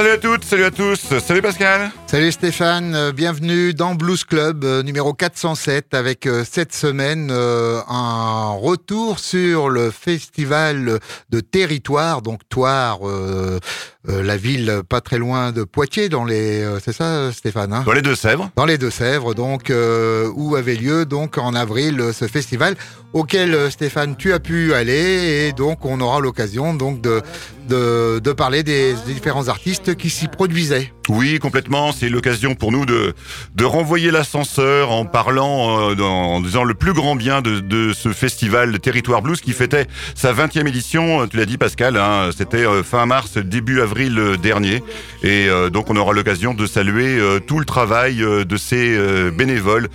Salut à toutes, salut à tous, salut Pascal. Salut Stéphane, euh, bienvenue dans Blues Club euh, numéro 407 avec euh, cette semaine un retour sur le festival de territoire, donc Toire, la ville pas très loin de Poitiers, dans les, c'est ça Stéphane hein? Dans les Deux-Sèvres. Dans les Deux-Sèvres, donc où avait lieu donc en avril ce festival auquel Stéphane tu as pu aller et donc on aura l'occasion donc de, de, de parler des différents artistes qui s'y produisaient. Oui, complètement. C'est l'occasion pour nous de, de renvoyer l'ascenseur en parlant, euh, en disant le plus grand bien de, de ce festival de Territoire Blues qui fêtait sa 20e édition. Tu l'as dit, Pascal, hein, c'était euh, fin mars, début avril euh, dernier. Et donc, on aura l'occasion de saluer tout le travail de ces bénévoles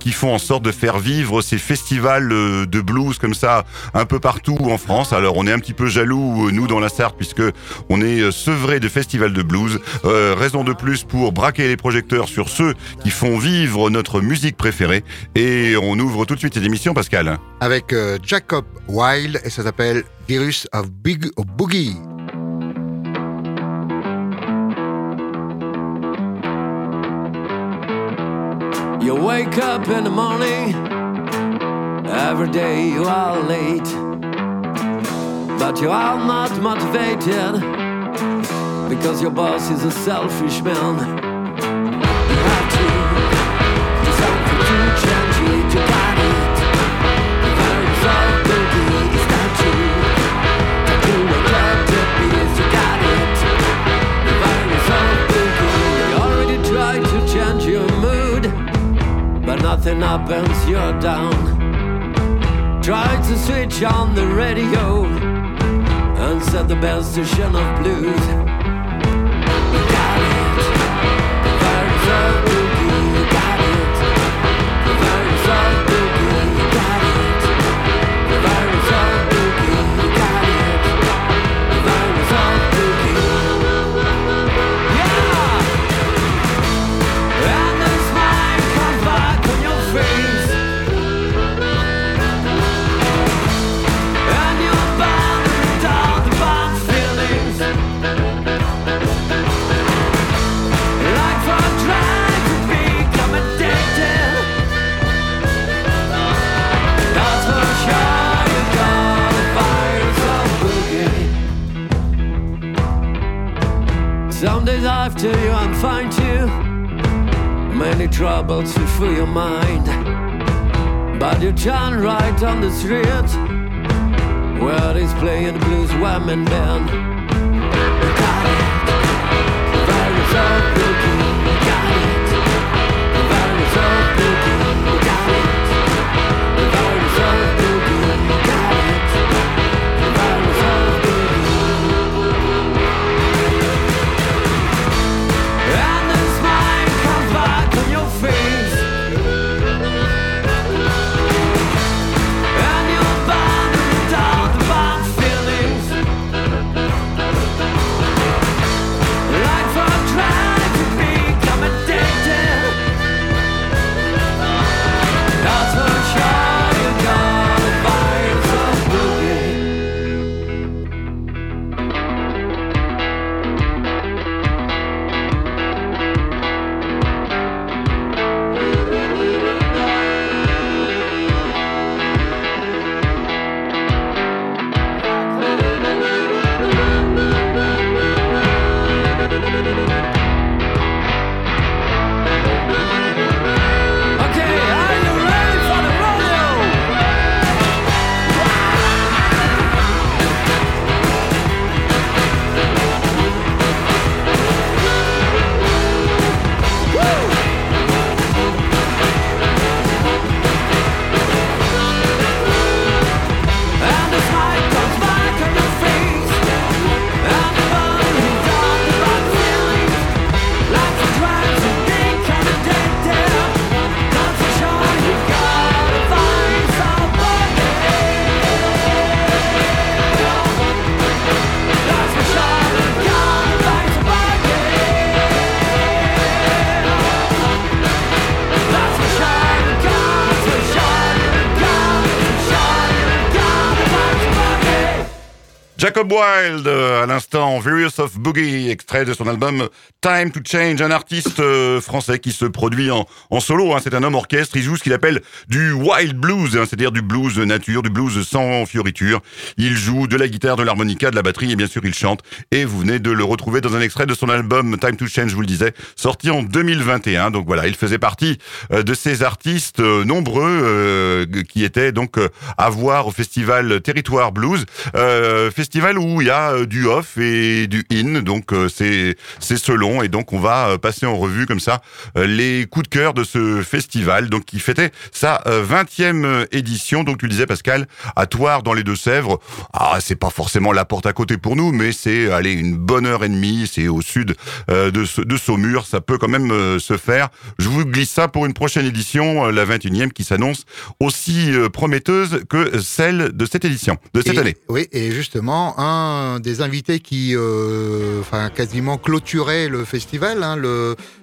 qui font en sorte de faire vivre ces festivals de blues comme ça un peu partout en France. Alors, on est un petit peu jaloux, nous, dans la Sarthe, puisque on est sevré de festivals de blues. raison de plus pour braquer les projecteurs sur ceux qui font vivre notre musique préférée. Et on ouvre tout de suite cette émission, Pascal. Avec euh, Jacob Wild, et ça s'appelle Virus of Big Boogie. You wake up in the morning, every day you are late, but you are not motivated. because your boss is a selfish man. Nothing happens. You're down. Try to switch on the radio and set the best station of blues. After you find you many troubles to fill your mind. But you turn right on the street where he's playing blues women band. Got it, Wild, euh, à l'instant, Various of Boogie, extrait de son album Time to Change, un artiste euh, français qui se produit en, solo. Hein, c'est un homme orchestre, il joue ce qu'il appelle du wild blues, hein, c'est-à-dire du blues nature, du blues sans fioriture. Il joue de la guitare, de l'harmonica, de la batterie et bien sûr il chante. Et vous venez de le retrouver dans un extrait de son album Time to Change, je vous le disais, sorti en 2021. Donc voilà, il faisait partie euh, de ces artistes nombreux qui étaient donc à voir au festival Territoire Blues. festival festival où il y a euh, du off et du in, donc euh, c'est c'est selon et donc on va euh, passer en revue comme ça les coups de cœur de ce festival, donc qui fêtait sa 20e édition. Donc tu le disais Pascal, à Toire dans les Deux-Sèvres. Ah c'est pas forcément la porte à côté pour nous, mais c'est aller une bonne heure et demie. C'est au sud de de Saumur, ça peut quand même se faire. Je vous glisse ça pour une prochaine édition, la 21e, qui s'annonce aussi prometteuse que celle de cette édition, de cette année. Oui, et justement un des invités qui, euh, quasiment clôturait le festival, hein,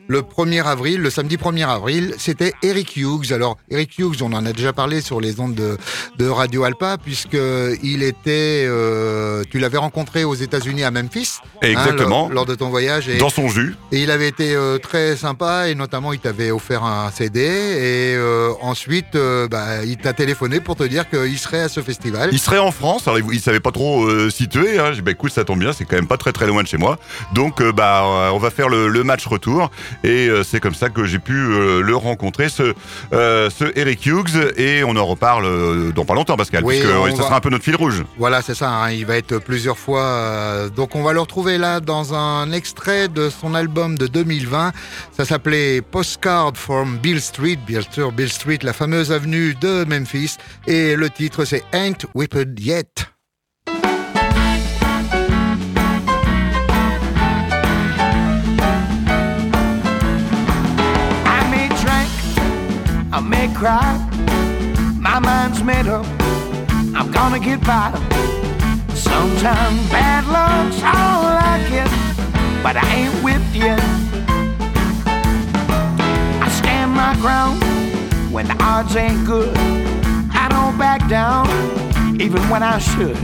le 1er avril, le samedi 1er avril, c'était Eric Hughes. Alors, Eric Hughes, on en a déjà parlé sur les ondes de, de Radio Alpa, puisque il était, euh, tu l'avais rencontré aux États-Unis à Memphis. Hein, Exactement. lors, de ton voyage. Et, Dans son jus. Et il avait été euh, très sympa, et notamment, il t'avait offert un CD, et euh, ensuite, bah, il t'a téléphoné pour te dire qu'il serait à ce festival. Il serait en France, alors il, savait pas trop situer. Hein. J'ai dit, bah, écoute, ça tombe bien, c'est quand même pas très très loin de chez moi. Donc, bah, on va faire le, le match retour. Et euh, c'est comme ça que j'ai pu euh, le rencontrer, ce, euh, ce Eric Hughes. Et on en reparle dans pas longtemps, Pascal, oui, puisque ça sera un peu notre fil rouge. Voilà, c'est ça. Hein, il va être plusieurs fois. donc on va le retrouver là dans un extrait de son album de 2020. Ça s'appelait Postcard from Bill Street, bien sûr, Bill Street, la fameuse avenue de Memphis. Et le titre, c'est Ain't Whipped Yet. I may cry. My mind's made up. I'm gonna get by. Sometimes bad luck's all I get, but I ain't whipped yet. I stand my ground when the odds ain't good. I don't back down, even when I should.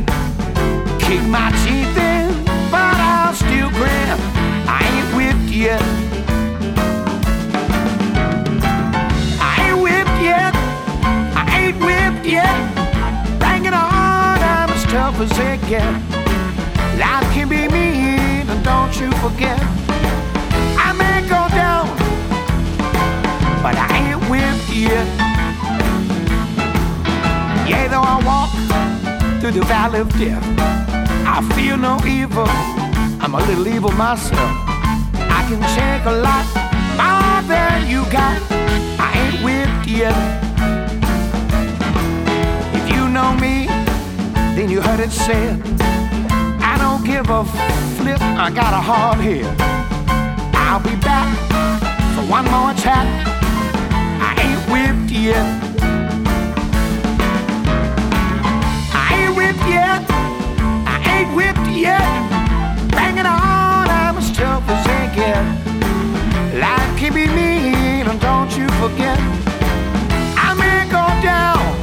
Kick my teeth in, but I'll still grin. I ain't whipped yet. As it gets. Life can be mean, and don't you forget. I may go down, but I ain't whipped yet. Yeah, though I walk through the valley of death, I feel no evil. I'm a little evil myself. I can take a lot more than you got. I ain't whipped yet If you know me, then you heard it said. I don't give a flip, I got a hard head. I'll be back for one more attack. I ain't whipped yet. I ain't whipped yet. I ain't whipped yet. Banging on, I'm as tough as they get. Life can be mean, and don't you forget. I may go down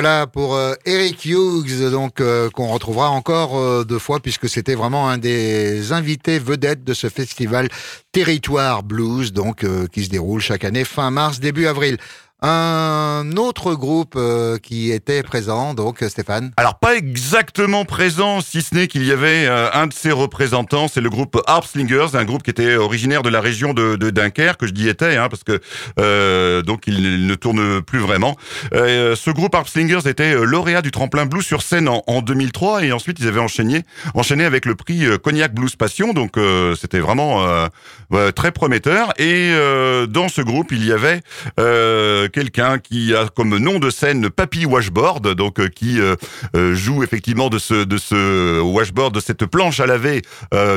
voilà pour euh, Eric Hughes, donc euh, qu'on retrouvera encore euh, deux fois puisque c'était vraiment un des invités vedettes de ce festival Territoire Blues, qui se déroule chaque année fin mars début avril. Un autre groupe euh, qui était présent, donc Stéphane. Alors pas exactement présent, si ce n'est qu'il y avait euh, un de ses représentants, c'est le groupe Harpslingers, un groupe qui était originaire de la région de, de Dunkerque, que je dis était, hein, parce que euh, donc il ne tourne plus vraiment. ce groupe Harpslingers était lauréat du tremplin blues sur scène en, en, 2003 et ensuite ils avaient enchaîné, enchaîné avec le prix Cognac Blues Passion, donc c'était vraiment très prometteur. Et dans ce groupe il y avait quelqu'un qui a comme nom de scène Papy Washboard, donc euh, qui euh, euh, joue effectivement de ce de ce washboard, de cette planche à laver,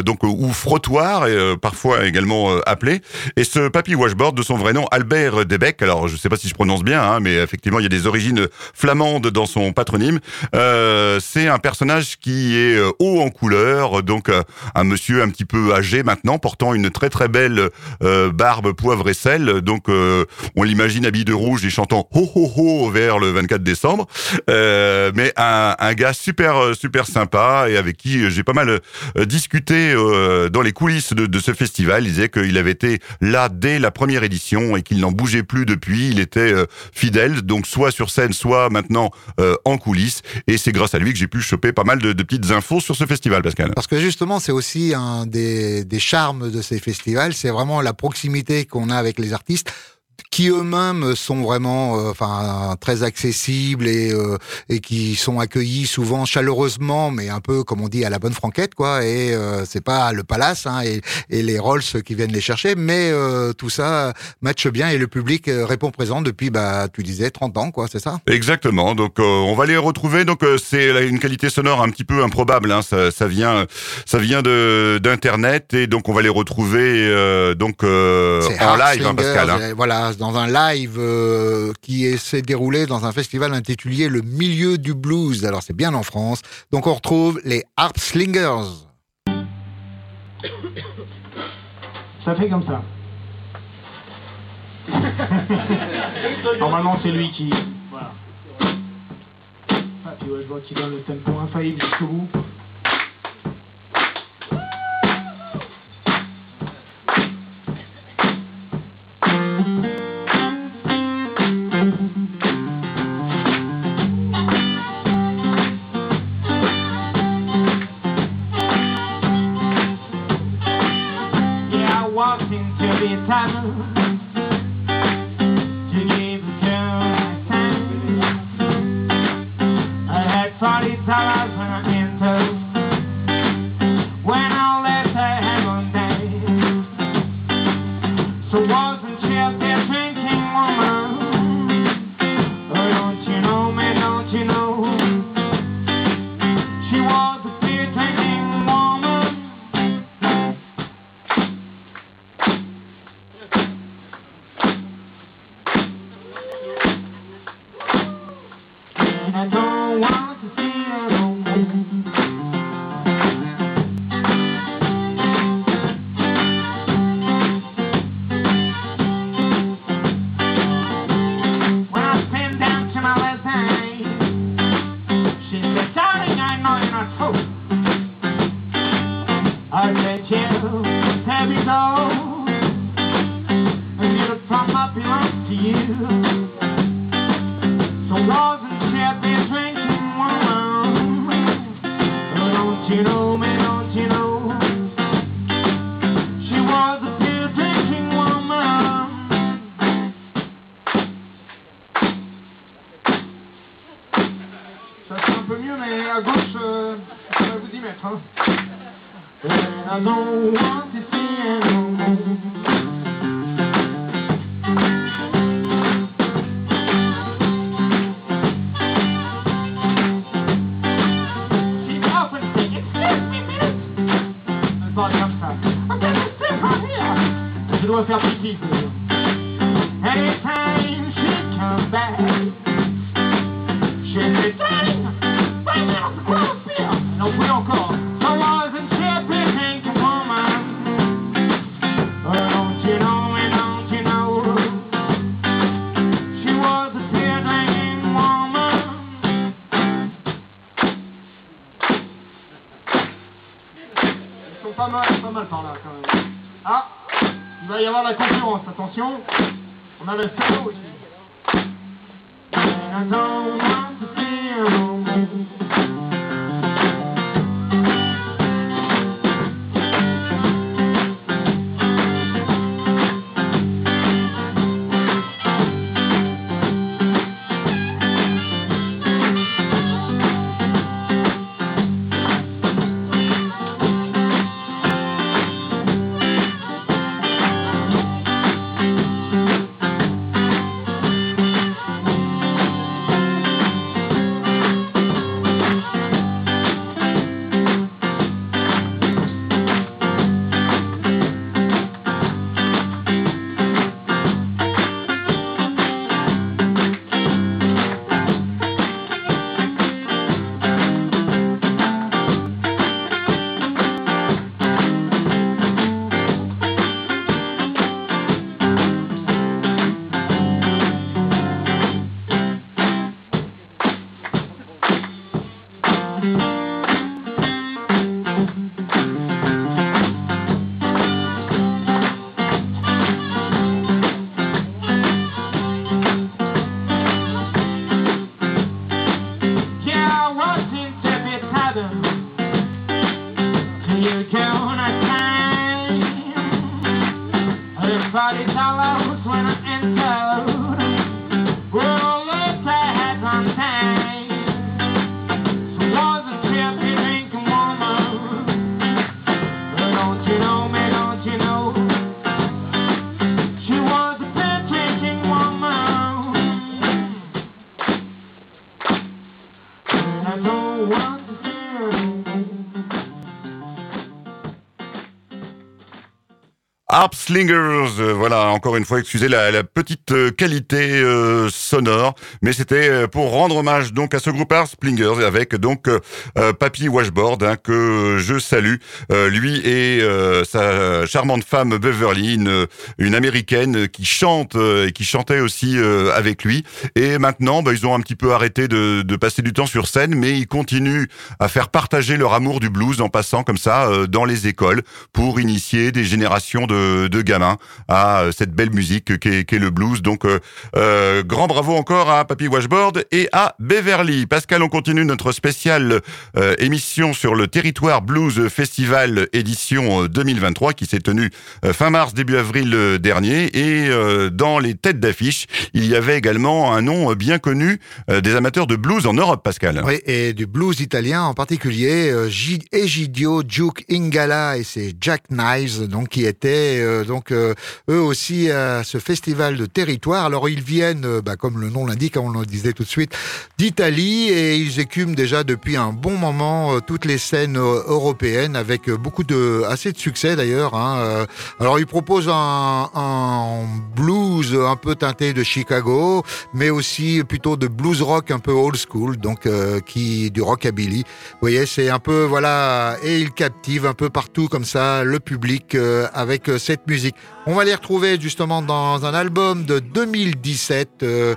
donc ou frottoir, et, parfois également appelé. Et ce Papy Washboard, de son vrai nom Albert Debec. Alors je sais pas si je prononce bien, hein, mais effectivement il y a des origines flamandes dans son patronyme. C'est un personnage qui est haut en couleur, donc un monsieur un petit peu âgé maintenant, portant une très très belle barbe poivre et sel. Donc on l'imagine habillé de rouge chantant ho ho ho vers le 24 décembre. Euh, mais un, un, gars super super sympa et avec qui j'ai pas mal euh, discuté euh, dans les coulisses de, de, ce festival. Il disait qu'il avait été là dès la première édition et qu'il n'en bougeait plus depuis. Il était euh, fidèle, donc soit sur scène, soit maintenant euh, en coulisses. Et c'est grâce à lui que j'ai pu choper pas mal de, de, petites infos sur ce festival, Pascal. Parce que justement, c'est aussi un des, des charmes de ces festivals, c'est vraiment la proximité qu'on a avec les artistes qui eux-mêmes sont vraiment euh, enfin très accessibles et euh, et qui sont accueillis souvent chaleureusement mais un peu comme on dit à la bonne franquette quoi. Et euh, c'est pas le palace hein, et, et les Rolls qui viennent les chercher mais tout ça matche bien et le public répond présent depuis bah tu disais 30 ans quoi c'est ça? Exactement. Donc on va les retrouver. Donc c'est une qualité sonore un petit peu improbable hein, ça, ça vient ça vient de d'internet et donc on va les retrouver donc en live hein, Pascal hein. Dans un live euh, qui s'est déroulé dans un festival intitulé Le Milieu du Blues. Alors c'est bien en France. Donc on retrouve les Harp Slingers. Ça fait comme ça. Normalement c'est lui qui... Voilà. Ah, puis ouais, je vois qu'il donne le tempo infaillible jusqu'au bout. On a le solo Harp Slingers, euh, voilà, encore une fois, excusez la, la petite euh, qualité euh, sonore, mais c'était euh, pour rendre hommage donc à ce groupe Harp Slingers avec donc euh, Papy Washboard hein, que je salue, lui et sa charmante femme Beverly, une, une américaine qui chante et qui chantait aussi avec lui. Et maintenant, bah, ils ont un petit peu arrêté de, de passer du temps sur scène, mais ils continuent à faire partager leur amour du blues en passant comme ça dans les écoles pour initier des générations de, de gamins à euh, cette belle musique qu'est qu'est le blues. Donc, euh, euh, grand bravo encore à Papy Washboard et à Beverly. Pascal, on continue notre spéciale euh, émission sur le Territoire Blues Festival édition euh, 2023 qui s'est tenue euh, fin mars, début avril euh, dernier. Et euh, dans les têtes d'affiche, il y avait également un nom euh, bien connu euh, des amateurs de blues en Europe, Pascal. Oui, et du blues italien en particulier, euh, Egidio Duke Ingala et ses Jack Knives, donc qui étaient euh, donc euh, eux aussi à ce festival de territoire. Alors ils viennent, euh, bah, comme le nom l'indique, on le disait tout de suite, d'Italie et ils écument déjà depuis un bon moment toutes les scènes européennes avec beaucoup de assez de succès d'ailleurs. hein. Alors ils proposent un, blues un peu teinté de Chicago, mais aussi plutôt de blues rock un peu old school, donc euh, qui du rockabilly. Vous voyez, c'est un peu voilà et il captive un peu partout comme ça le public avec euh, musique. On va les retrouver justement dans un album de 2017, euh,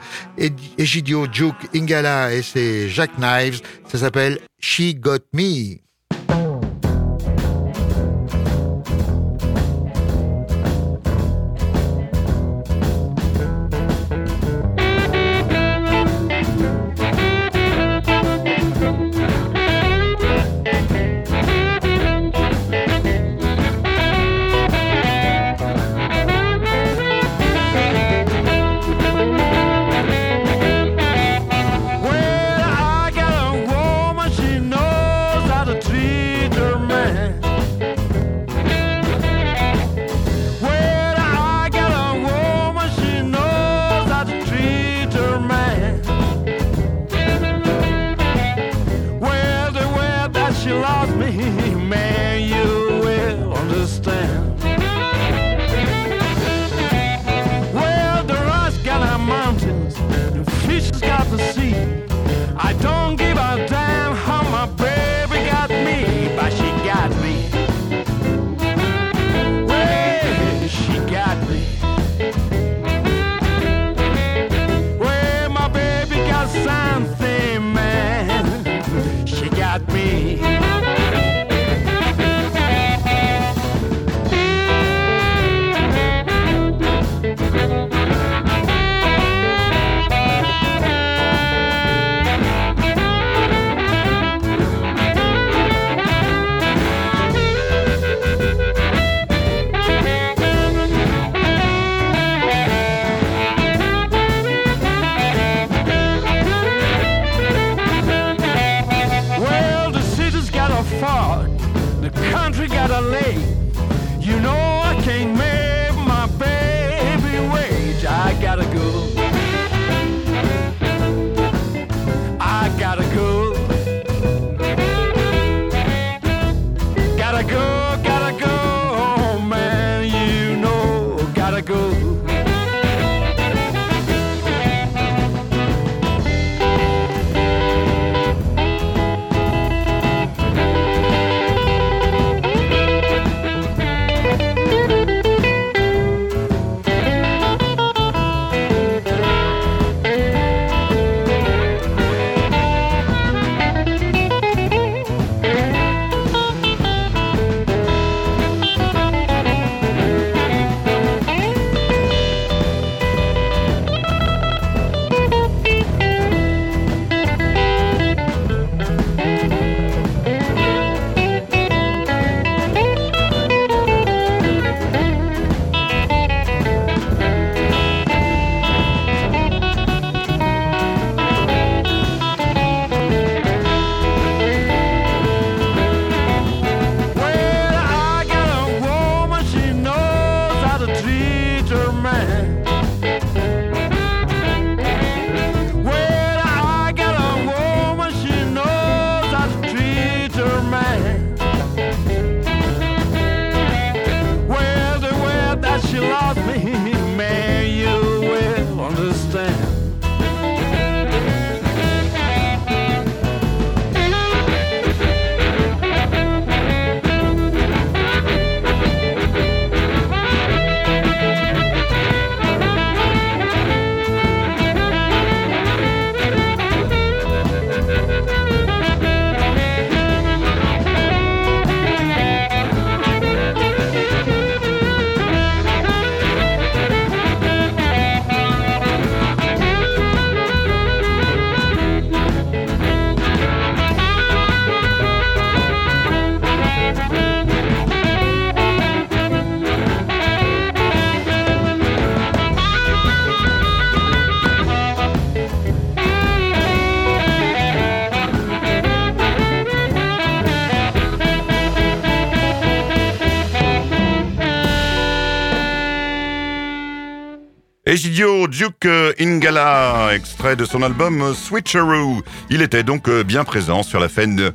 Egidio Duke Ingala et ses Jack Knives. Ça s'appelle She Got Me. De son album Switcheroo. Il était donc euh, bien présent sur la scène,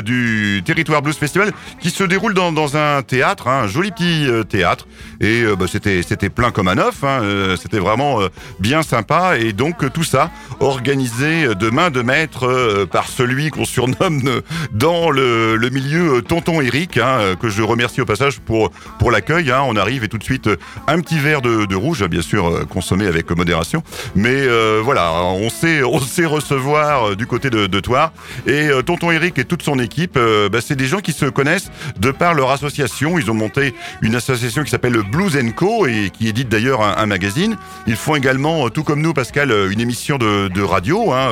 du Territoire Blues Festival qui se déroule dans, un théâtre, hein, un joli petit euh, théâtre. Et euh, bah, c'était c'était plein comme un œuf, hein, euh, c'était vraiment bien sympa. Et donc tout ça organisé de main de maître par celui qu'on surnomme dans le, le milieu euh, Tonton Eric, hein, euh, que je remercie au passage pour, pour l'accueil. hein. On arrive et tout de suite euh, un petit verre de, de rouge, bien sûr consommé avec modération. Mais euh, voilà, on sait, on sait recevoir du côté de, de Toire. Et Tonton Eric et toute son équipe, bah, c'est des gens qui se connaissent de par leur association. Ils ont monté une association qui s'appelle Blues Co et qui édite d'ailleurs un, un magazine. Ils font également, tout comme nous, Pascal, une émission de, de radio hein,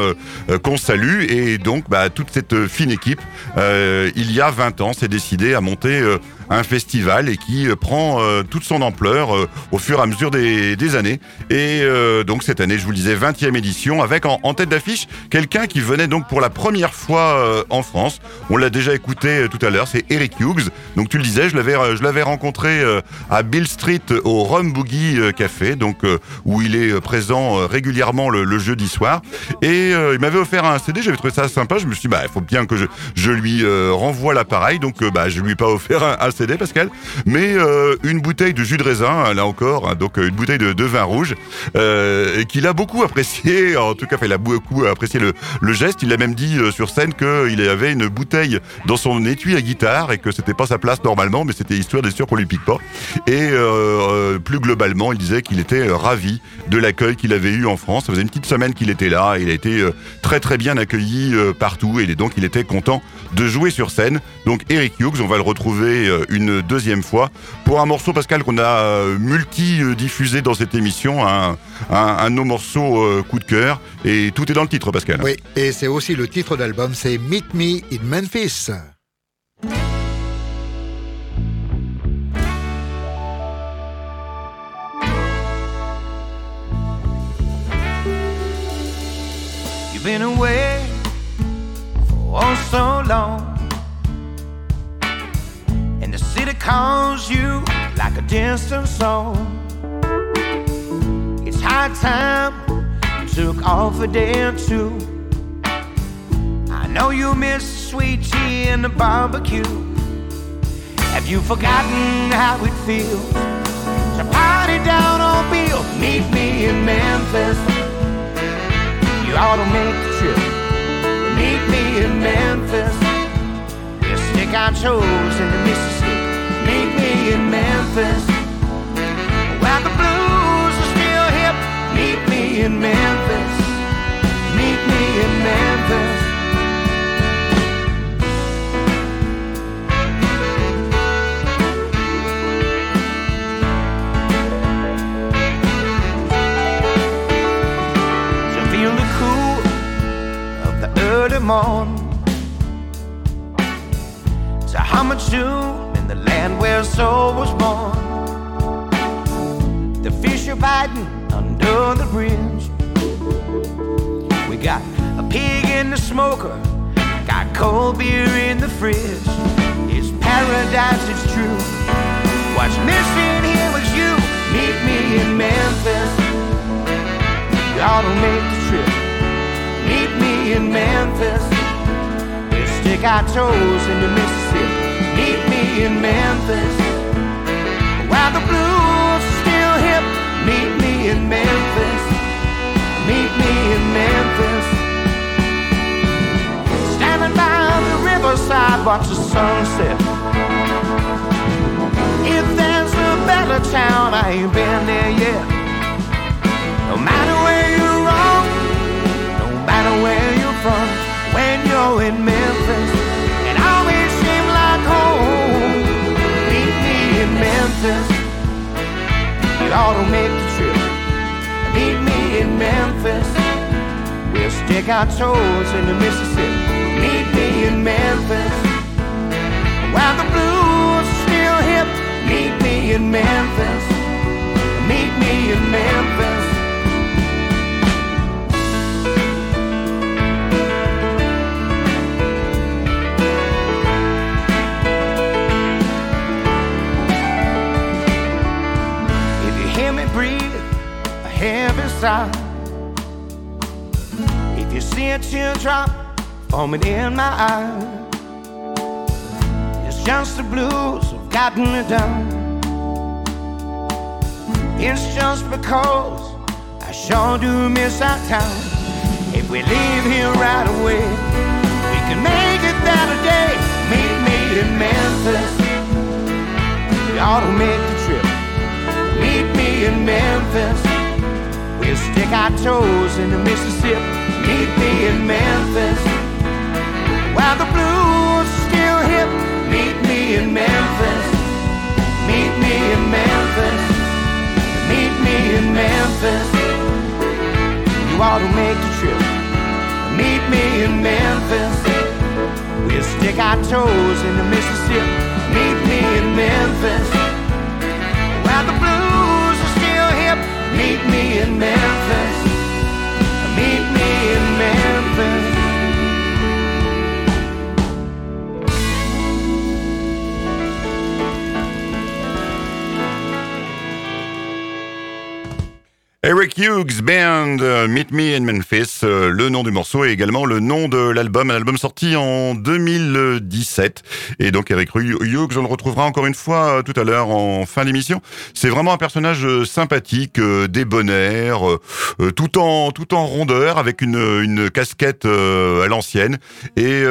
qu'on salue. Et donc, bah, toute cette fine équipe, il y a 20 ans, s'est décidé à monter euh, un festival et qui euh, prend euh, toute son ampleur euh, au fur et à mesure des, années. Et donc cette année, je vous le disais, 20e édition, avec en, tête d'affiche quelqu'un qui venait donc pour la première fois en France. On l'a déjà écouté tout à l'heure, c'est Eric Hughes. Donc tu le disais, je l'avais, je l'avais rencontré à Bill Street au Rum Boogie Café, donc où il est présent régulièrement le, jeudi soir. Et il m'avait offert un CD, j'avais trouvé ça sympa. Je me suis dit, bah, il faut bien que je, lui renvoie l'appareil. Donc, bah, je lui ai pas offert un, un CD, Pascal, mais euh, une bouteille de jus de raisin, hein, là encore, hein, donc euh, une bouteille de, vin rouge, euh, et qu'il a beaucoup apprécié. En tout cas, il a beaucoup apprécié le, geste. Il a même dit sur scène qu'il avait une bouteille dans son étui à guitare et que c'était pas sa place normalement, mais c'était histoire d'être sûr qu'on lui pique pas. Et plus globalement, il disait qu'il était ravi de l'accueil qu'il avait eu en France. Ça faisait une petite semaine qu'il était là. Il a été très très bien accueilli partout et donc il était content de jouer sur scène. Donc Eric Hughes, on va le retrouver une deuxième fois pour un morceau Pascal qu'on a euh, multi-diffusé dans cette émission, un, un, un de nos morceaux euh, coup de cœur et tout est dans le titre Pascal. Oui, et c'est aussi le titre d'album, c'est Meet Me in Memphis. You've been away for oh so long. Calls you like a distant song. It's high time you took off a day or two. I know you miss sweet tea and the barbecue. Have you forgotten how it feels to party down on Bill? Meet me in Memphis. You ought to make the trip. Meet me in Memphis. We'll stick our toes in the Mississippi. Me in Memphis. Where the blues are still hip. Meet me in Memphis. Meet me in Memphis. To feel the cool of the early morn. Tune in the land where soul was born. The fish are biting under the bridge. We got a pig in the smoker, got cold beer in the fridge. It's paradise, it's true. What's missing here was you. Meet me in Memphis. Ought to make the trip. Meet me in Memphis. We'll stick our toes in the Mississippi. Meet me in Memphis. While the blues are still hip. Meet me in Memphis. Meet me in Memphis. Standing by the riverside, watch the sunset. If there's a better town, I ain't been there yet. No matter where you're wrong, no matter where you're from, when you're in Memphis, You ought make the trip. Meet me in Memphis. We'll stick our toes in the Mississippi. Meet me in Memphis. While the blues are still hip, meet me in Memphis. Meet me in Memphis. Heavy sigh. If you see a teardrop forming in my eye, it's just the blues have gotten me down. It's just because I sure do miss our town. If we leave here right away, we can make it that a day. Meet me in Memphis. We ought to make the trip. Meet me in Memphis. We'll stick our toes in the Mississippi. Meet me in Memphis. While the blues still hip. Meet me in Memphis. Meet me in Memphis. Meet me in Memphis. You ought to make the trip. Meet me in Memphis. We'll stick our toes in the Mississippi. Meet me in Memphis. Me in Memphis. Hughes Band, euh, Meet Me in Memphis, euh, le nom du morceau et également le nom de l'album, un album sorti en 2017. Et donc Eric Hughes, on le retrouvera encore une fois euh, tout à l'heure en fin d'émission. C'est vraiment un personnage sympathique, débonnaire, tout en tout en rondeur, avec une, casquette à l'ancienne. Et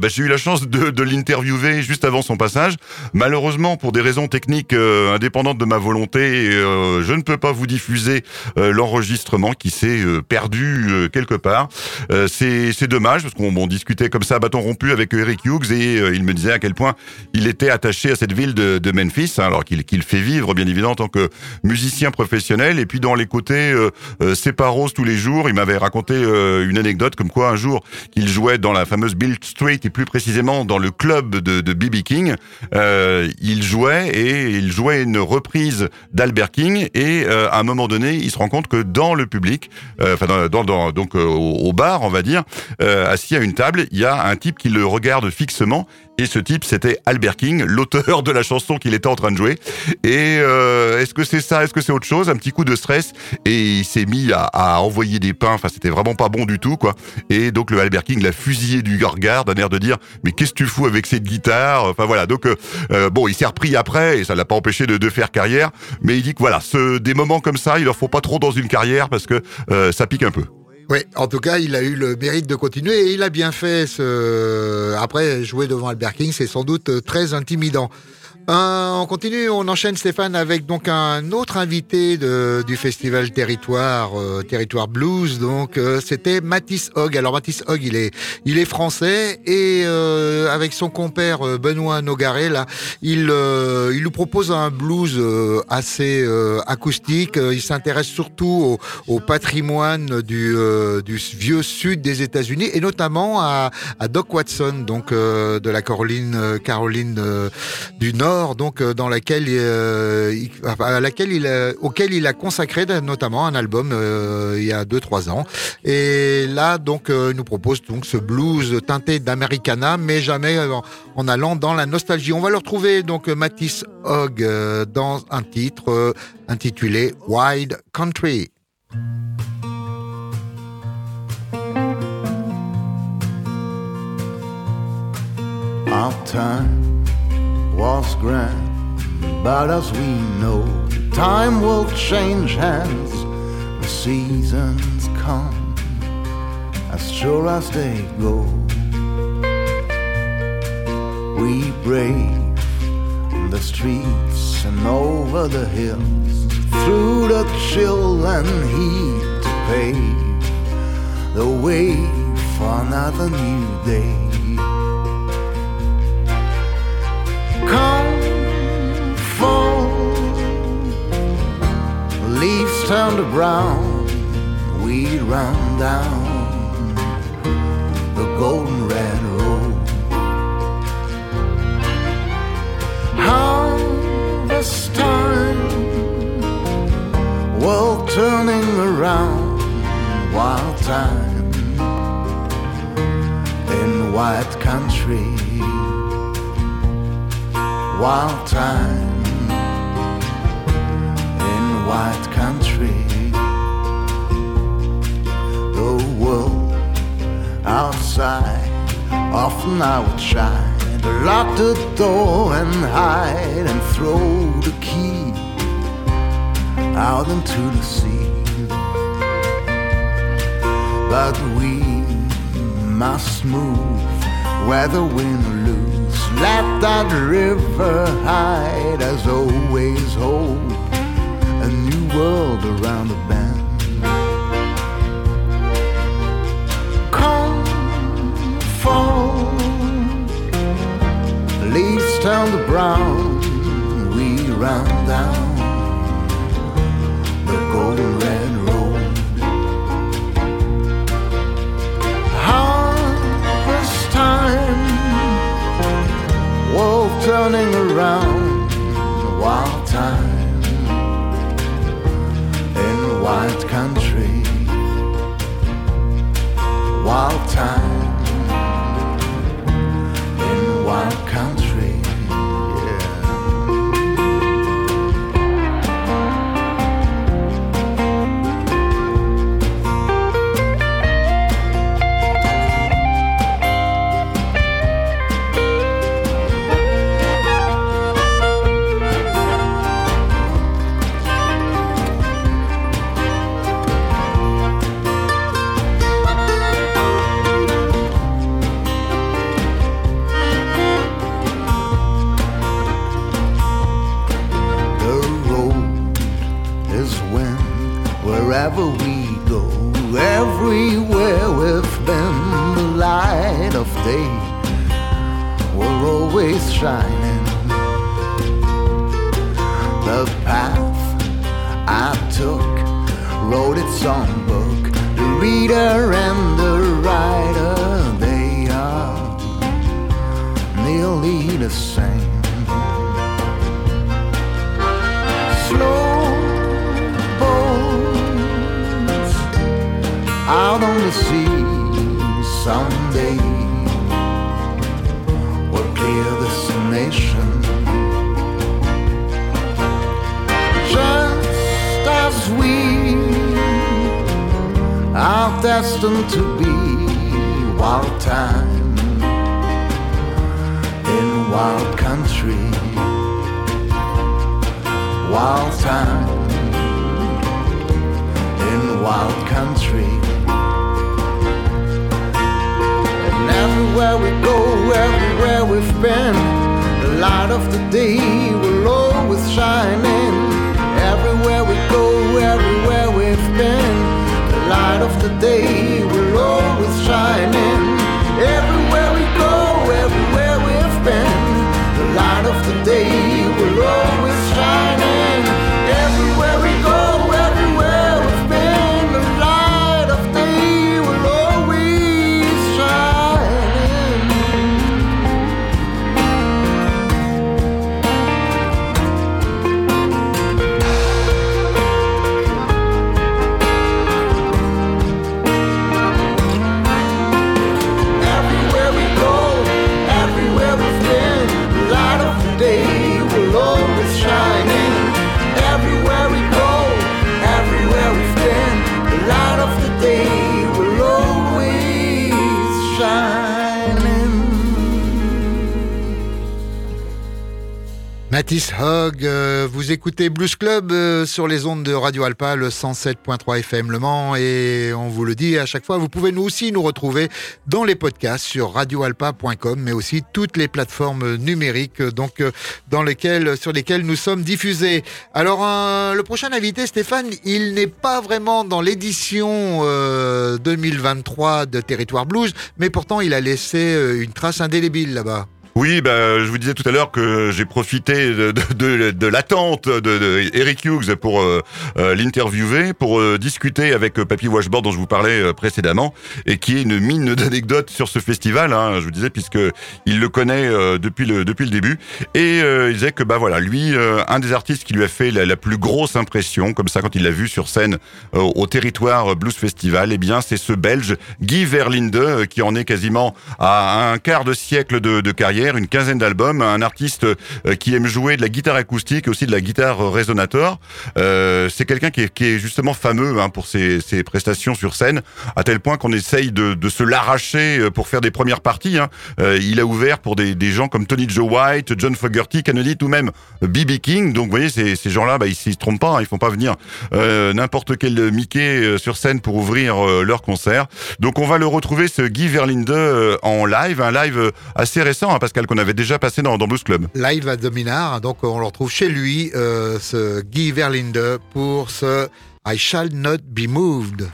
bah, j'ai eu la chance de, l'interviewer juste avant son passage. Malheureusement, pour des raisons techniques indépendantes de ma volonté, je ne peux pas vous diffuser euh, l'enregistrement qui s'est euh, perdu euh, quelque part. Euh, c'est c'est dommage parce qu'on on discutait comme ça à bâton rompu avec Eric Hughes et il me disait à quel point il était attaché à cette ville de, de Memphis, hein, alors qu'il qu'il fait vivre bien évidemment en tant que musicien professionnel. Et puis dans les côtés euh, séparos tous les jours, il m'avait raconté une anecdote comme quoi un jour qu'il jouait dans la fameuse Bill Street et plus précisément dans le club de, de B.B. King, euh, il jouait et il jouait une reprise d'Albert King et euh, à un moment donné, il se rend compte que dans le public, euh, enfin dans, donc euh, au, au bar, on va dire, euh, assis à une table, il y a un type qui le regarde fixement. Et ce type, c'était Albert King, l'auteur de la chanson qu'il était en train de jouer. Et euh, est-ce que c'est ça? Est-ce que c'est autre chose? Un petit coup de stress et il s'est mis à, à envoyer des pains. Enfin, c'était vraiment pas bon du tout, quoi. Et donc le Albert King l'a fusillé du regard d'un air de dire mais qu'est-ce que tu fous avec cette guitare? Enfin voilà. Donc euh, euh, bon, il s'est repris après et ça l'a pas empêché de, de faire carrière. Mais il dit que voilà, ce, des moments comme ça, il leur faut pas trop dans une carrière parce que euh, ça pique un peu. Oui, en tout cas, il a eu le mérite de continuer et il a bien fait. Ce... Après, jouer devant Albert King, c'est sans doute euh, très intimidant. Euh, on continue, on enchaîne Stéphane avec donc un autre invité du festival Territoire, euh, Territoire Blues. Donc euh, c'était Mathis Hogg. Alors Mathis Hogg, il est, il est français et euh, avec son compère Benoît Nogaret là, il, il nous propose un blues assez acoustique. Il s'intéresse surtout au, patrimoine du, vieux sud des États-Unis et notamment à, à Doc Watson, donc de la Caroline, Caroline du Nord, donc euh, dans laquelle, euh, il- à laquelle il, auquel il a consacré notamment un album euh, il y a 2-3 ans. Et là, donc, il nous propose donc ce blues teinté d'Americana, mais jamais en, allant dans la nostalgie. On va le retrouver donc Matisse Hogg dans un titre intitulé Wild Country. Was grand, but as we know, time will change hands. The seasons come as sure as they go. We brave the streets and over the hills, through the chill and heat to pave the way for another new day. Come fall, leaves turn to brown, we run down the golden red road. Harvest time, world turning around, wild time in white country wild time in white country. The world outside often I would try to lock the door and hide and throw the key out into the sea. But we must move where the wind let that river hide, as always hope a new world around the bend. Come, fall, leaves turn to brown. We run down the golden red turning around, wild time in wild country, wild time écoutez Blues Club euh, sur les ondes de Radio Alpa, le 107.3 FM Le Mans, et on vous le dit à chaque fois, vous pouvez nous aussi nous retrouver dans les podcasts sur radioalpa.com, mais aussi toutes les plateformes numériques, euh, donc euh, dans lesquelles, sur lesquelles nous sommes diffusés. Alors, euh, le prochain invité, Stéphane, il n'est pas vraiment dans l'édition euh, 2023 de Territoire Blues, mais pourtant il a laissé une trace indélébile là-bas. Oui, bah, je vous disais tout à l'heure que j'ai profité de, l'attente de, Eric Hughes pour euh, euh, l'interviewer, pour euh, discuter avec euh, Papy Washboard dont je vous parlais précédemment, et qui est une mine d'anecdotes sur ce festival. Hein, je vous disais puisque il le connaît depuis le depuis le début, et il disait que bah voilà, lui, un des artistes qui lui a fait la, plus grosse impression, comme ça quand il l'a vu sur scène au territoire Blues Festival, eh bien c'est ce Belge Guy Verlinde qui en est quasiment à un quart de siècle de carrière une quinzaine d'albums, un artiste euh, qui aime jouer de la guitare acoustique aussi de la guitare euh, résonateur. Euh, c'est quelqu'un qui est, justement fameux hein, pour ses, prestations sur scène, à tel point qu'on essaye de, se l'arracher pour faire des premières parties. hein. Il a ouvert pour des, gens comme Tony Joe White, John Fogerty, Kennedy ou même B.B. King. Donc vous voyez, ces, gens-là, bah, ils, ils se trompent pas, hein, ils font pas venir n'importe quel Mickey sur scène pour ouvrir leur concert. Donc on va le retrouver, ce Guy Verlinde, en live, un live assez récent, hein, Qu'on avait déjà passé dans, dans Blues Club. Live à Dominar, donc on le retrouve chez lui, euh, ce Guy Verlinde, pour ce I Shall Not Be Moved.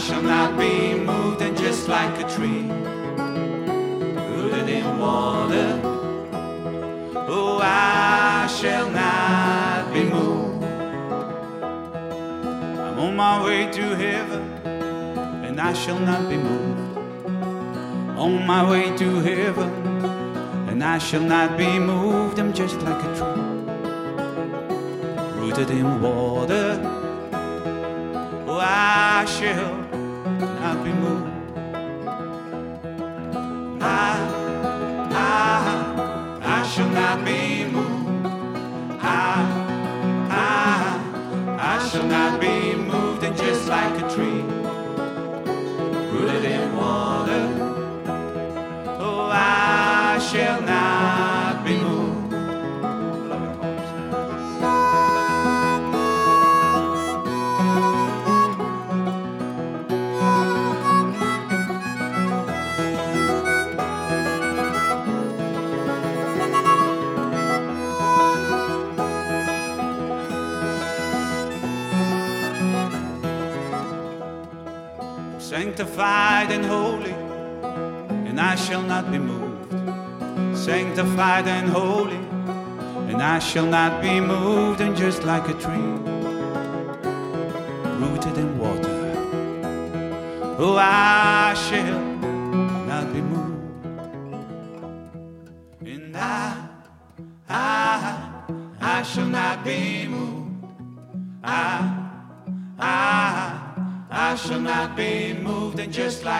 Shall not be moved, and just like a tree rooted in water, oh, I shall not be moved. I'm on my way to heaven, and I shall not be moved. On my way to heaven, and I shall not be moved. I'm just like a tree rooted in water. Oh, I shall not moved. Ah, ah, I, I, I shall not be sanctified and holy, and I shall not be moved. Sanctified and holy, and I shall not be moved, and just like a tree rooted in water, oh, I shall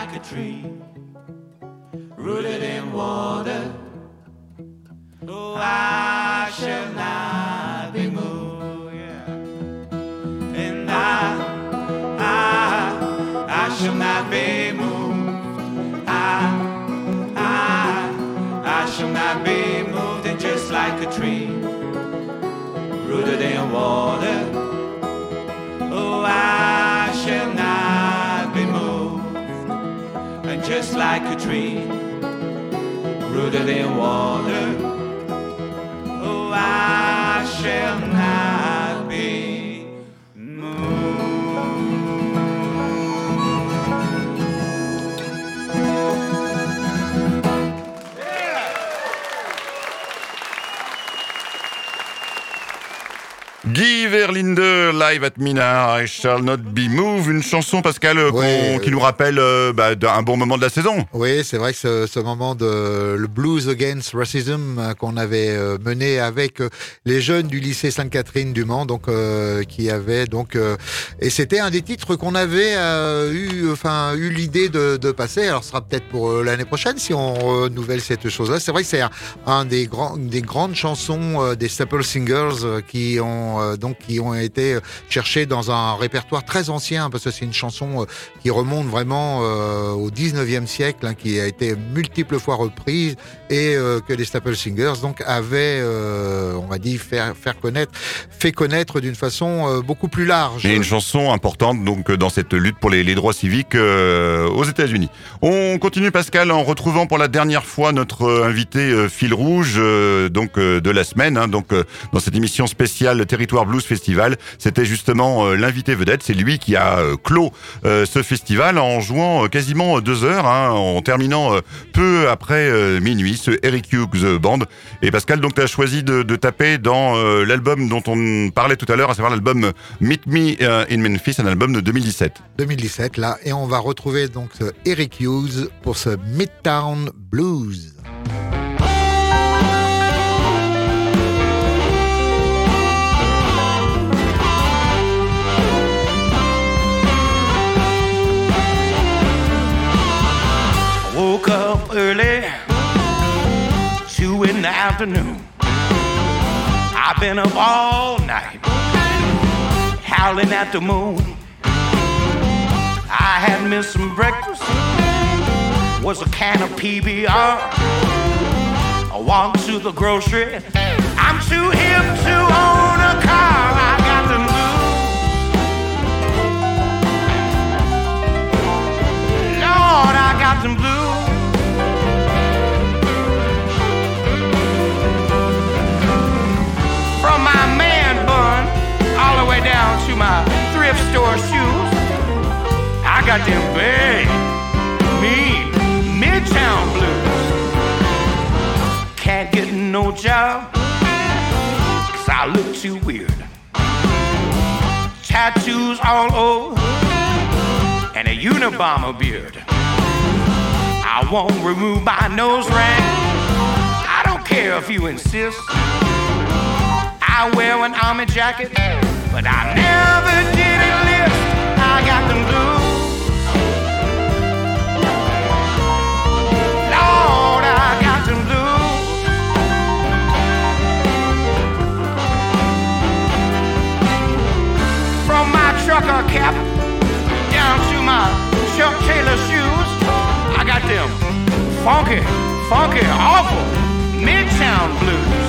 like a tree rooted in water, oh, I shall not be moved. And I, I, I shall not be moved. I, I, I shall not be moved, and just like a tree rooted in water. Just like a tree rooted in water. Verlinde, live at Minar, I shall not be moved, une chanson, Pascal, euh, qui euh, nous rappelle euh, bah, d'un bon moment de la saison. Oui, c'est vrai que ce, ce moment de le Blues Against Racism qu'on avait mené avec les jeunes du lycée Sainte-Catherine du Mans, donc euh, qui avait donc euh, et c'était un des titres qu'on avait eu, enfin eu l'idée de, de passer. Alors ce sera peut-être pour l'année prochaine si on renouvelle cette chose-là. C'est vrai que c'est un, un des grands, des grandes chansons des Staple Singers qui ont donc qui ont été euh, cherchées dans un répertoire très ancien parce que c'est une chanson euh, qui remonte vraiment euh, au 19e siècle, hein, qui a été multiples fois reprise et que les Staple Singers donc avaient, on va dire, faire, faire connaître, fait connaître d'une façon beaucoup plus large. Et une chanson importante donc dans cette lutte pour les, droits civiques aux États-Unis. On continue Pascal en retrouvant pour la dernière fois notre invité fil rouge donc de la semaine hein, donc dans cette émission spéciale Territoire Blues Festival. C'était justement euh, l'invité vedette. C'est lui qui a euh, clos euh, ce festival en jouant quasiment deux heures, hein, en terminant peu après minuit, ce Eric Hughes Band. Et Pascal, donc tu choisi de, de taper dans l'album dont on parlait tout à l'heure, à savoir l'album Meet Me in Memphis, un album de 2017. 2017 là, et on va retrouver donc Eric Hughes pour ce Midtown Blues. Afternoon. I've been up all night, howling at the moon. I had missed some breakfast, was a can of PBR. I walked to the grocery. I'm too hip to own a car. I got the blues. Lord, I got them blues. To my thrift store shoes. I got them big, mean, midtown blues. Can't get no job, cause I look too weird. Tattoos all over, and a Unabomber beard. I won't remove my nose ring. I don't care if you insist. I wear an army jacket, but I never did enlist. I got them blues. Lord, I got them blues. From my trucker cap down to my Chuck Taylor shoes, I got them funky, funky, awful Midtown blues.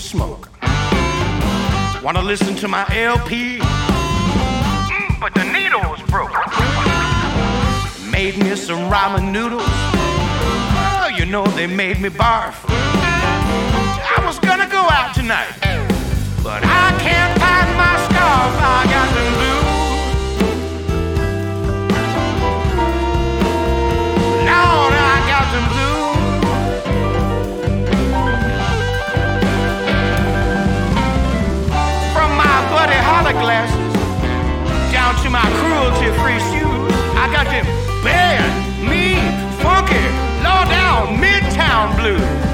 Some smoke. Wanna listen to my LP, Mm, but the needle was broke. Made me some ramen noodles. Oh, you know they made me barf. I was gonna go out tonight, but I can't find my scarf. I got the blues. Down to my cruelty-free shoes, I got them bad, mean, funky, low down Midtown blues.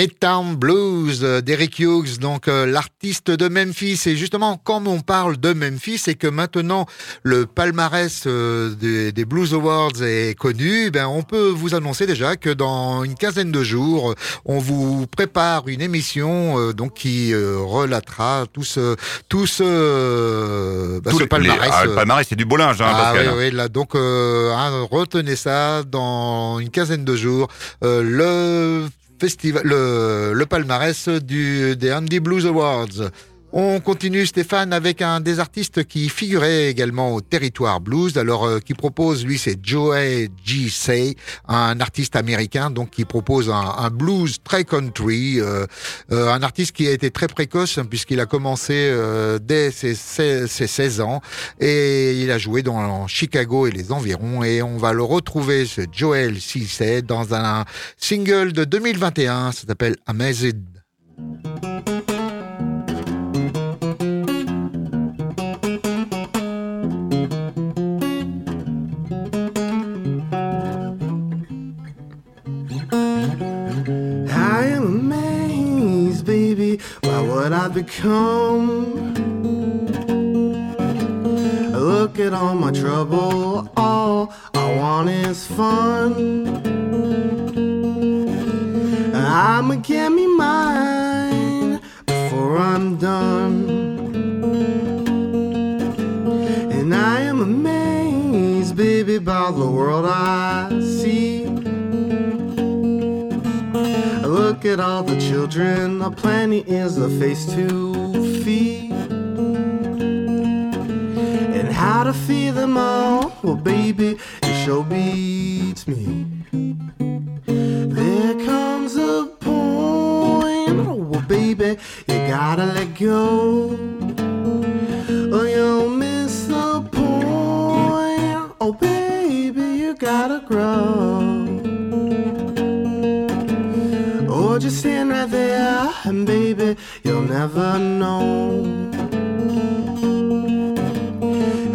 Midtown Blues d'Eric Hughes, donc euh, l'artiste de Memphis. Et justement, quand on parle de Memphis et que maintenant le palmarès euh, des, des Blues Awards est connu, ben on peut vous annoncer déjà que dans une quinzaine de jours, on vous prépare une émission euh, donc qui euh, relatera tout ce tout ce, euh, bah, Tous ce les- palmarès. les- ah, le euh, palmarès, c'est du beau linge, hein, ah oui, oui, là, donc euh, hein, retenez ça dans une quinzaine de jours. Euh, le festival, le, le palmarès du, des Andy Blues Awards. On continue Stéphane avec un des artistes qui figurait également au territoire blues. Alors euh, qui propose lui c'est Joey G. Say, un artiste américain donc qui propose un, un blues très country, euh, euh, un artiste qui a été très précoce hein, puisqu'il a commencé euh, dès ses, ses- ses 16 ans et il a joué dans Chicago et les environs et on va le retrouver ce Joel C. Say dans un single de 2021, ça s'appelle Amazed. What I've become. Look at all my trouble, all I want is fun. I'ma get me mine before I'm done. And I am amazed, baby, by the world I Look at all the children, a plenty is a face to feed. And how to feed them all, well, baby, it sure beats me. There comes a point, well, baby, you gotta let go.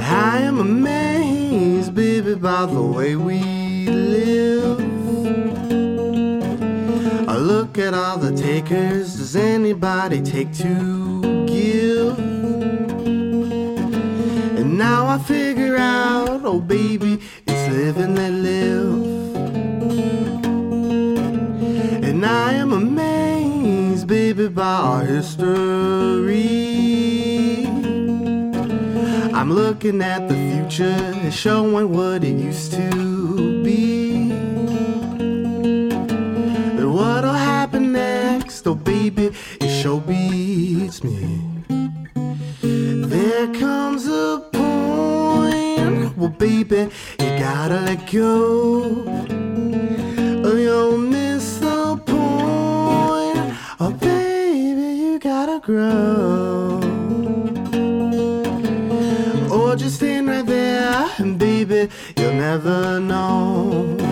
I am amazed, baby, by the way we live. I look at all the takers, does anybody take to give? And now I figure out, oh baby, by our history. I'm looking at the future, showing what it used to be. And what'll happen next, oh baby, it sure beats me. There comes a point, well, baby, you gotta let go. Baby, you'll never know.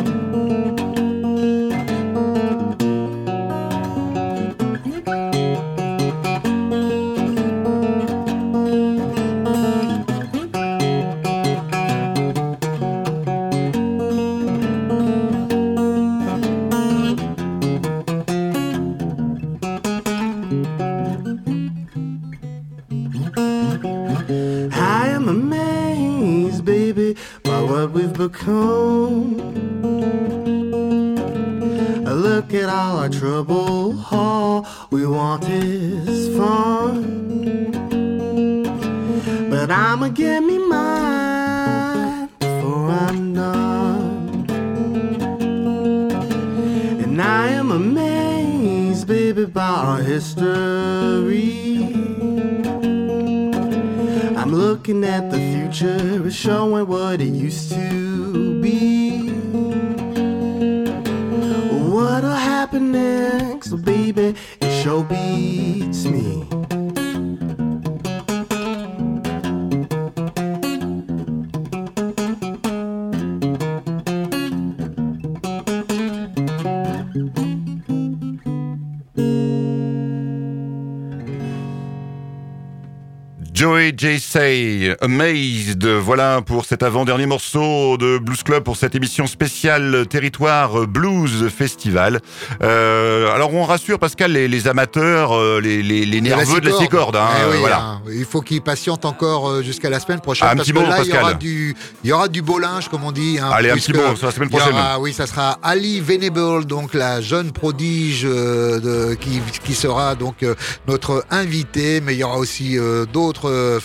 Say, Amazed, voilà pour cet avant-dernier morceau de Blues Club pour cette émission spéciale Territoire Blues Festival. Euh, alors on rassure Pascal les, les amateurs, euh, les, les, les nerveux de la six-cordes. Hein, Eh oui, voilà. hein, il faut qu'ils patientent encore euh, jusqu'à la semaine prochaine Ah, un parce petit que mot, là il y aura du il y aura du beau linge comme on dit. hein, Allez, un petit mot sur la semaine prochaine. aura- oui, ça sera Ali Venable, donc la jeune prodige euh, de, qui, qui sera donc euh, notre invité, mais il y aura aussi d'autres euh,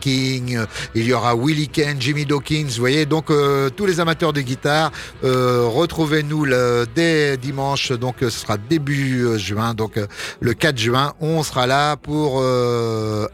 King, il y aura Willie Ken, Jimmy Dawkins, vous voyez. Donc euh, tous les amateurs de guitare, euh, retrouvez-nous dès dimanche, donc ce sera début euh, juin, donc le 4 juin, on sera là pour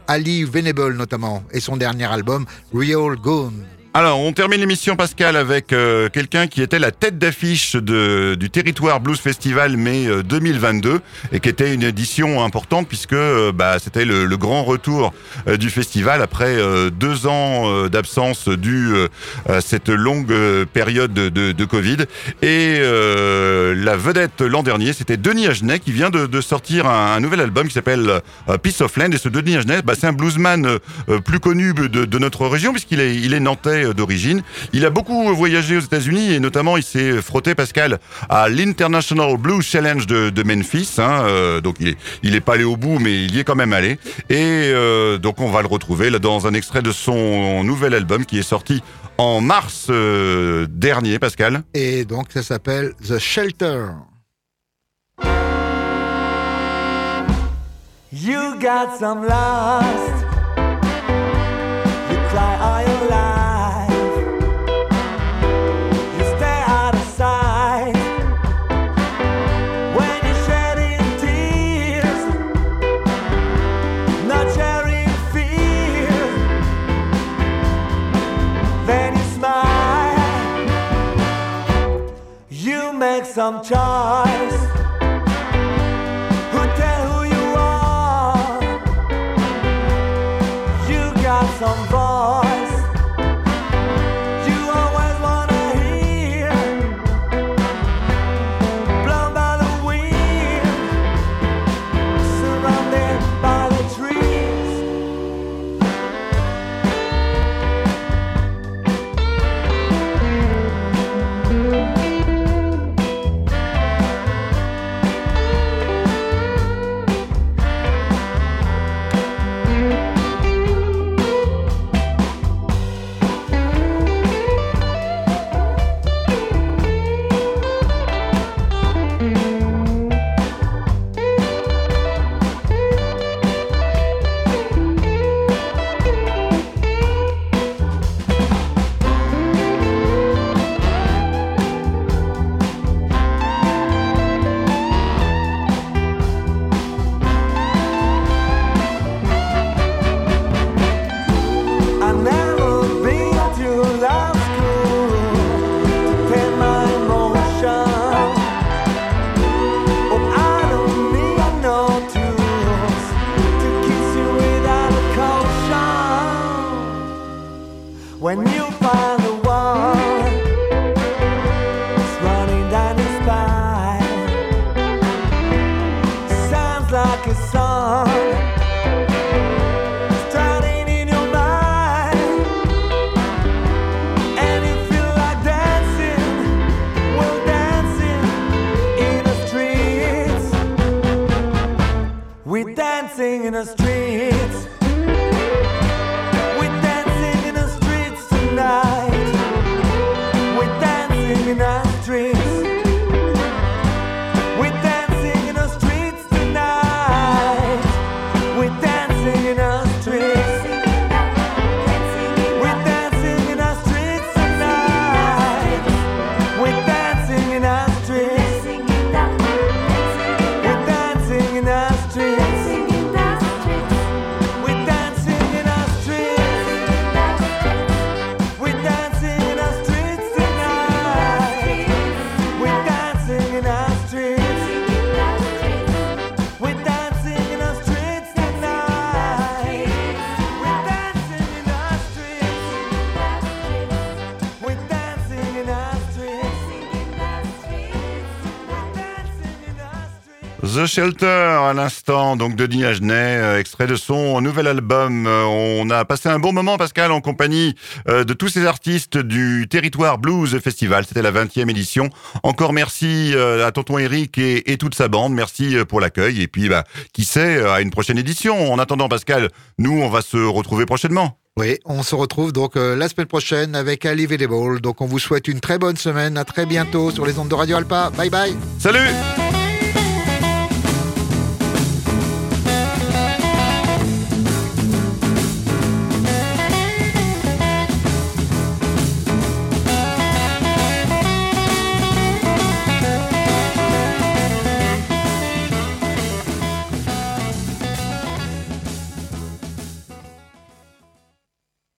Ali Venable notamment et son dernier album Real Gone. Alors, on termine l'émission, Pascal, avec euh, quelqu'un qui était la tête d'affiche du Territoire Blues Festival mai euh, 2022 et qui était une édition importante puisque euh, bah, c'était le, grand retour euh, du festival après euh, deux ans euh, d'absence due euh, à cette longue euh, période de, Covid. Et euh, la vedette l'an dernier, c'était Denis Agenet qui vient de, sortir un, nouvel album qui s'appelle euh, Peace of Land. Et ce Denis Agenet, bah, c'est un bluesman euh, euh, plus connu de, de notre région puisqu'il est, il est nantais euh, d'origine. Il a beaucoup voyagé aux États-Unis et notamment il s'est frotté, Pascal, à l'International Blues Challenge de, de Memphis. hein, euh, donc il est, il est pas allé au bout, mais il y est quand même allé. Et euh, donc on va le retrouver là dans un extrait de son nouvel album qui est sorti en mars euh, dernier, Pascal. Et donc ça s'appelle The Shelter. You got some lust. Make some choice. Shelter à l'instant, donc de Denis Agenet, euh, extrait de son nouvel album. Euh, on a passé un bon moment, Pascal, en compagnie euh, de tous ces artistes du Territoire Blues Festival. C'était la 20e édition. Encore merci à Tonton Eric et, et toute sa bande. Merci pour l'accueil. Et puis, bah, qui sait, à une prochaine édition. En attendant, Pascal, nous, on va se retrouver prochainement. Oui, on se retrouve donc euh, la semaine prochaine avec Ali Vedable. Donc on vous souhaite une très bonne semaine. À très bientôt sur les ondes de Radio Alpa. Bye bye. Salut